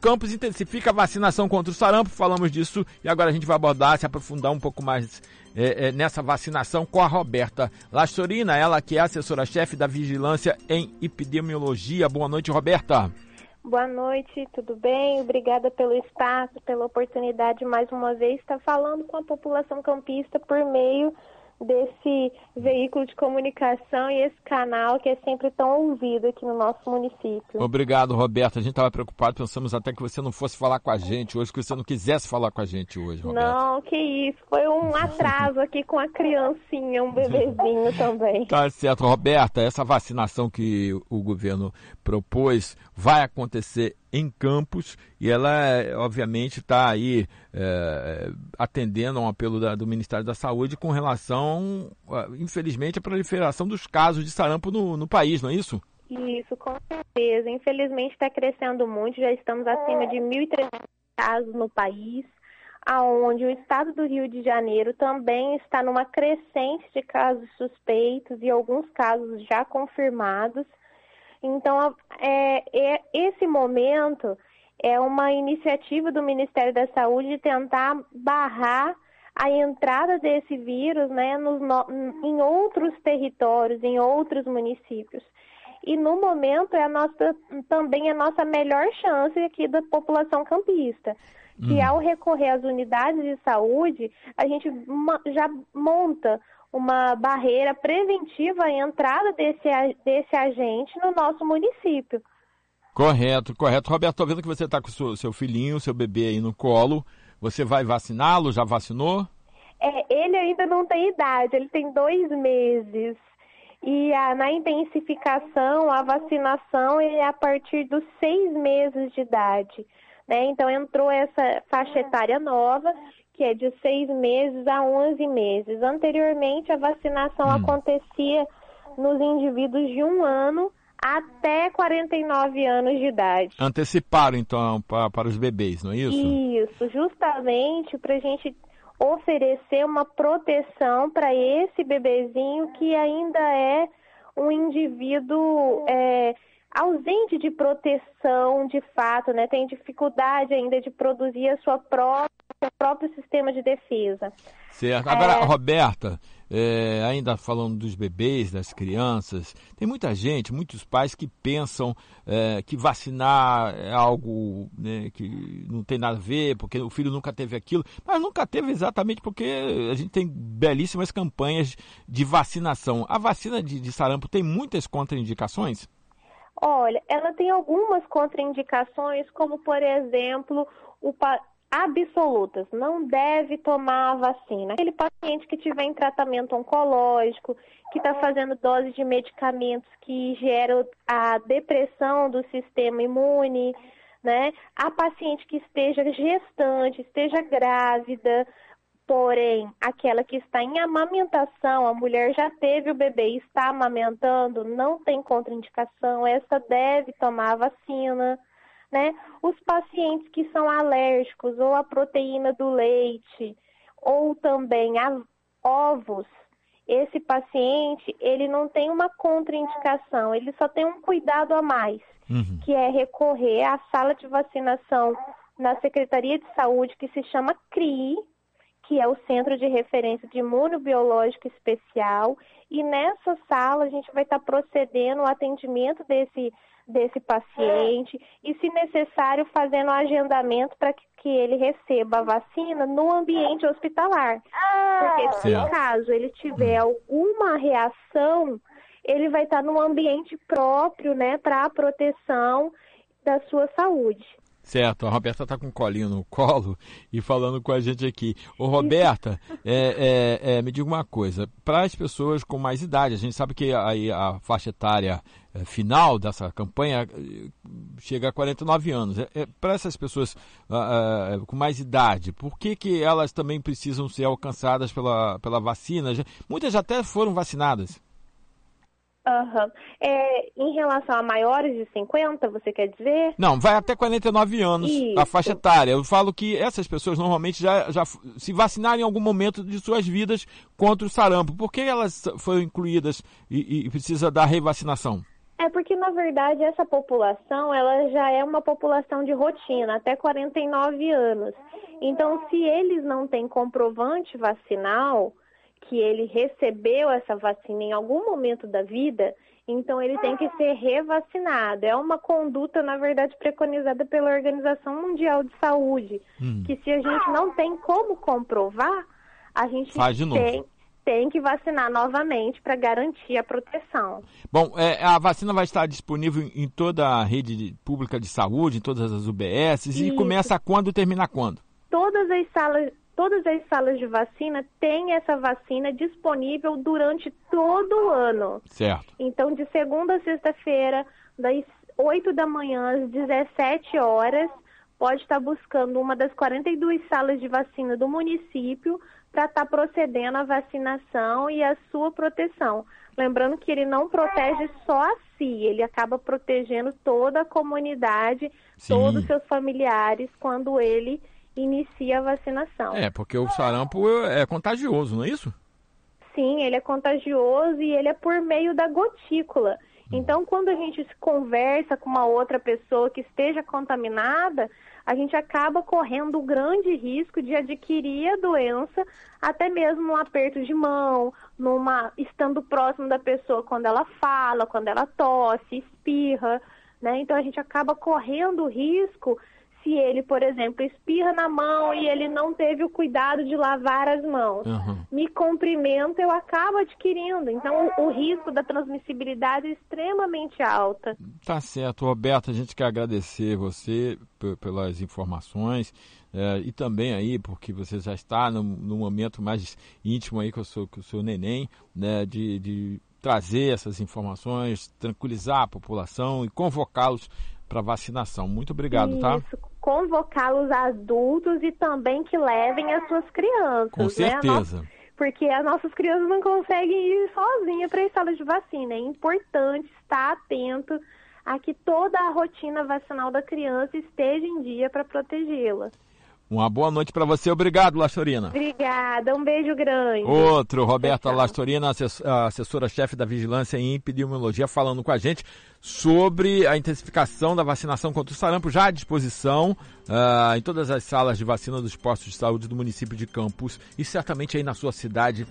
Campos intensifica a vacinação contra o sarampo, falamos disso e agora a gente vai abordar, se aprofundar um pouco mais é, é, nessa vacinação com a Roberta Lastorina, ela que é assessora-chefe da Vigilância em Epidemiologia. Boa noite, Roberta. Boa noite, tudo bem? Obrigada pelo espaço, pela oportunidade mais uma vez estar falando com a população campista por meio desse veículo de comunicação e esse canal que é sempre tão ouvido aqui no nosso município. Obrigado, Roberta. A gente estava preocupado, pensamos até que você não fosse falar com a gente hoje, que você não quisesse falar com a gente hoje, Roberta. Não, que isso. Foi um atraso aqui com a criancinha, um bebezinho também. Tá certo, Roberta. Essa vacinação que o governo propôs vai acontecer em Campos e ela, obviamente, está aí é, atendendo a um apelo da, do Ministério da Saúde com relação, infelizmente, à proliferação dos casos de sarampo no, no país, não é isso? Isso, com certeza. Infelizmente está crescendo muito, já estamos acima de 1.300 casos no país, aonde o estado do Rio de Janeiro também está numa crescente de casos suspeitos e alguns casos já confirmados. Então, é, é, esse momento é uma iniciativa do Ministério da Saúde de tentar barrar a entrada desse vírus né, nos, em outros territórios, em outros municípios. E no momento é a nossa, também a nossa melhor chance aqui da população campista. Que hum. ao recorrer às unidades de saúde, a gente já monta uma barreira preventiva à entrada desse, desse agente no nosso município. Correto, correto. Roberto, estou vendo que você está com o seu, seu filhinho, seu bebê aí no colo. Você vai vaciná-lo? Já vacinou? É, ele ainda não tem idade, ele tem dois meses. E a, na intensificação, a vacinação é a partir dos seis meses de idade. Né? Então entrou essa faixa etária nova que é de seis meses a 11 meses. Anteriormente, a vacinação hum. acontecia nos indivíduos de um ano até 49 anos de idade. Anteciparam, então, para, para os bebês, não é isso? Isso, justamente para a gente oferecer uma proteção para esse bebezinho que ainda é um indivíduo é, ausente de proteção de fato, né? Tem dificuldade ainda de produzir a sua própria seu próprio sistema de defesa. Certo. Agora, é... Roberta, é, ainda falando dos bebês, das crianças, tem muita gente, muitos pais que pensam é, que vacinar é algo né, que não tem nada a ver, porque o filho nunca teve aquilo, mas nunca teve exatamente porque a gente tem belíssimas campanhas de vacinação. A vacina de, de sarampo tem muitas contraindicações? Olha, ela tem algumas contraindicações, como por exemplo, o, absolutas, não deve tomar a vacina. Aquele paciente que tiver em tratamento oncológico, que está fazendo dose de medicamentos que geram a depressão do sistema imune, né? A paciente que esteja gestante, esteja grávida, porém, aquela que está em amamentação, a mulher já teve o bebê e está amamentando, não tem contraindicação, essa deve tomar a vacina né? Os pacientes que são alérgicos ou à proteína do leite ou também a ovos, esse paciente, ele não tem uma contraindicação, ele só tem um cuidado a mais, uhum. que é recorrer à sala de vacinação na Secretaria de Saúde, que se chama CRI, que é o Centro de Referência de Imunobiológico Especial, e nessa sala a gente vai estar procedendo o atendimento desse desse paciente e, se necessário, fazendo o agendamento para que, que, ele receba a vacina no ambiente hospitalar. Porque se caso ele tiver alguma reação, ele vai estar no ambiente próprio, né, para a proteção da sua saúde. Certo, a Roberta está com o colinho no colo e falando com a gente aqui. Ô Roberta, é, é, é, me diga uma coisa, para as pessoas com mais idade, a gente sabe que aí a faixa etária é, final dessa campanha é, chega a 49 anos. É, é para essas pessoas uh, uh, com mais idade, por que, que elas também precisam ser alcançadas pela, pela vacina? Muitas já até foram vacinadas. Uhum. É, em relação a maiores de 50, você quer dizer? Não, vai até 49 anos Isso. a faixa etária. Eu falo que essas pessoas normalmente já, já se vacinaram em algum momento de suas vidas contra o sarampo. Por que elas foram incluídas e, e precisa da revacinação? É porque, na verdade, essa população, ela já é uma população de rotina, até 49 anos. Então, se eles não têm comprovante vacinal, que ele recebeu essa vacina em algum momento da vida, então ele tem que ser revacinado. É uma conduta, na verdade, preconizada pela Organização Mundial de Saúde, hum. que se a gente não tem como comprovar, a gente Faz de novo. tem tem que vacinar novamente para garantir a proteção. Bom, é, a vacina vai estar disponível em toda a rede pública de saúde, em todas as UBSs, Isso. e começa quando e termina quando? Todas as salas, todas as salas de vacina têm essa vacina disponível durante todo o ano. Certo. Então, de segunda a sexta-feira, das 8 da manhã às 17 horas, pode estar buscando uma das 42 salas de vacina do município para estar tá procedendo à vacinação e à sua proteção. Lembrando que ele não protege só a si, ele acaba protegendo toda a comunidade, Sim. todos os seus familiares quando ele inicia a vacinação. É, porque o sarampo é contagioso, não é isso? Sim, ele é contagioso e ele é por meio da gotícula. Então, quando a gente conversa com uma outra pessoa que esteja contaminada, a gente acaba correndo o grande risco de adquirir a doença, até mesmo no aperto de mão, numa estando próximo da pessoa quando ela fala, quando ela tosse, espirra, né? Então a gente acaba correndo o risco se ele, por exemplo, espirra na mão e ele não teve o cuidado de lavar as mãos, uhum. me cumprimenta, eu acabo adquirindo. Então, o, o, risco da transmissibilidade é extremamente alta. Tá certo, Roberto, a gente quer agradecer você pelas informações é, e também aí, porque você já está no, no, momento mais íntimo aí com o seu, com o seu neném, né, de, de trazer essas informações, tranquilizar a população e convocá-los para vacinação. Muito obrigado, tá? Isso, tá? Convocar os adultos e também que levem as suas crianças. Com certeza. Né? Porque as nossas crianças não conseguem ir sozinhas para as salas de vacina. É importante estar atento a que toda a rotina vacinal da criança esteja em dia para protegê-la. Uma boa noite para você. Obrigado, Lastorina. Obrigada. Um beijo grande. Outro, Roberta Lastorina, assessora-chefe da Vigilância em Epidemiologia, falando com a gente sobre a intensificação da vacinação contra o sarampo, já à disposição uh, em todas as salas de vacina dos postos de saúde do município de Campos e certamente aí na sua cidade